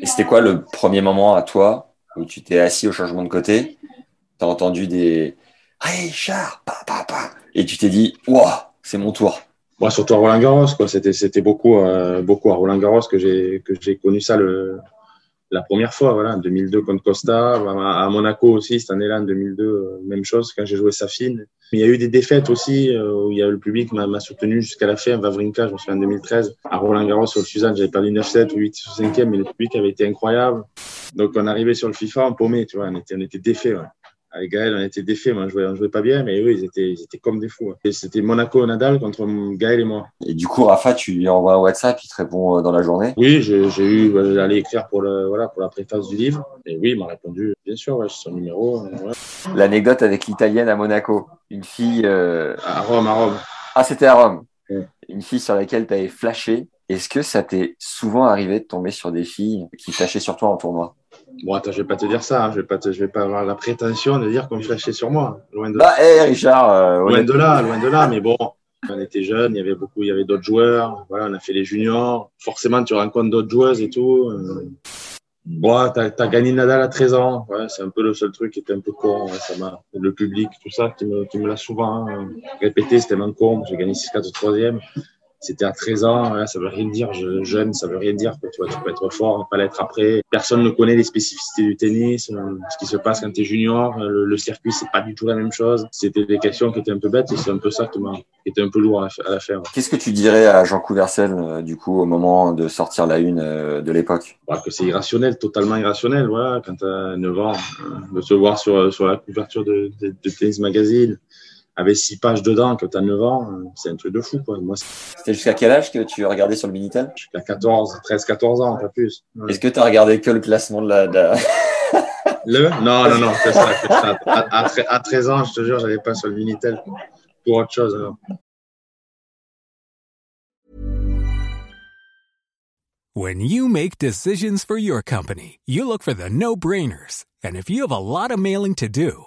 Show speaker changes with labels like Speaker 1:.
Speaker 1: Et c'était quoi le premier moment à toi où tu t'es assis au changement de côté, t'as entendu des « Hey, Char, pa, pa, pa !» et tu t'es dit « Wow, c'est mon tour !»
Speaker 2: Moi, surtout à Roland Garros, c'était beaucoup, euh, beaucoup à Roland Garros que j'ai, que j'ai connu ça le, la première fois, voilà, en 2002 contre Costa, à Monaco aussi, cette année-là, en 2002, euh, même chose, quand j'ai joué Safine. Il y a eu des défaites aussi, euh, où il y a le public m'a, soutenu jusqu'à la fin. Vavrinka, je me souviens, en 2013, à Roland Garros, sur le Suzanne, j'avais perdu 9-7 ou 8 5e, mais le public avait été incroyable. Donc, on arrivait sur le FIFA, on paumait, tu vois, on était, on était défait, ouais avec Gaël, on était défaits. Moi, je jouais, jouait pas bien, mais eux, ils étaient, ils étaient comme des fous. Et c'était Monaco-Nadal contre Gaël et moi.
Speaker 1: Et du coup, Rafa, tu lui envoies un WhatsApp, il te répond euh, dans la journée?
Speaker 2: Oui, j'ai, eu, j'allais écrire pour, le, voilà, pour la préface du livre. Et oui, il m'a répondu, bien sûr, ouais, son numéro. Ouais.
Speaker 1: L'anecdote avec l'italienne à Monaco. Une fille. Euh...
Speaker 2: À Rome, à Rome.
Speaker 1: Ah, c'était à Rome. Une fille sur laquelle tu avais flashé. Est-ce que ça t'est souvent arrivé de tomber sur des filles qui flashaient sur toi en tournoi?
Speaker 2: Bon, attends, je vais pas te dire ça. Hein. Je vais pas, te, je vais pas avoir la prétention de dire qu'on flashait sur moi. Loin de.
Speaker 1: Bah, hé, Richard. Euh,
Speaker 2: loin de là, loin de là. Mais bon, on était jeunes, il y avait beaucoup, il y avait d'autres joueurs. Voilà, on a fait les juniors. Forcément, tu rencontres d'autres joueuses et tout. Euh. Bon, t'as as gagné Nadal à 13 ans. Ouais, c'est un peu le seul truc qui était un peu con. ça m'a, le public, tout ça, qui me, qui me l'a souvent hein, répété. C'était un con. J'ai gagné 6-4 au troisième c'était à 13 ans, ça veut rien dire. Je, jeune, ça veut rien dire. Tu, vois, tu peux être fort, pas l'être après. Personne ne connaît les spécificités du tennis, euh, ce qui se passe quand tu es junior. Le, le circuit, c'est pas du tout la même chose. C'était des questions qui étaient un peu bêtes et c'est un peu ça qui, qui était un peu lourd à, la faire.
Speaker 1: Qu'est-ce que tu dirais à Jean Couvercel, euh, du coup, au moment de sortir la une euh, de l'époque?
Speaker 2: Bah, Que c'est irrationnel, totalement irrationnel. Voilà, quand tu as 9 ans, de se voir sur, sur la couverture de, de, de Tennis Magazine avec six pages dedans quand t'as 9 ans, c'est un truc de fou, quoi. Moi,
Speaker 1: C'était jusqu'à quel âge que tu regardais sur le Minitel
Speaker 2: Jusqu'à 14, 13, 14 ans, pas plus.
Speaker 1: Est-ce que tu as regardé que le classement de la. De
Speaker 2: le? Non, non, non, ça, ça. À, à, 13 ans, je te jure, j'avais pas sur le Minitel pour autre chose. Alors.
Speaker 3: When you make decisions for your company, you look for the no-brainers. And if you have a lot of mailing to do,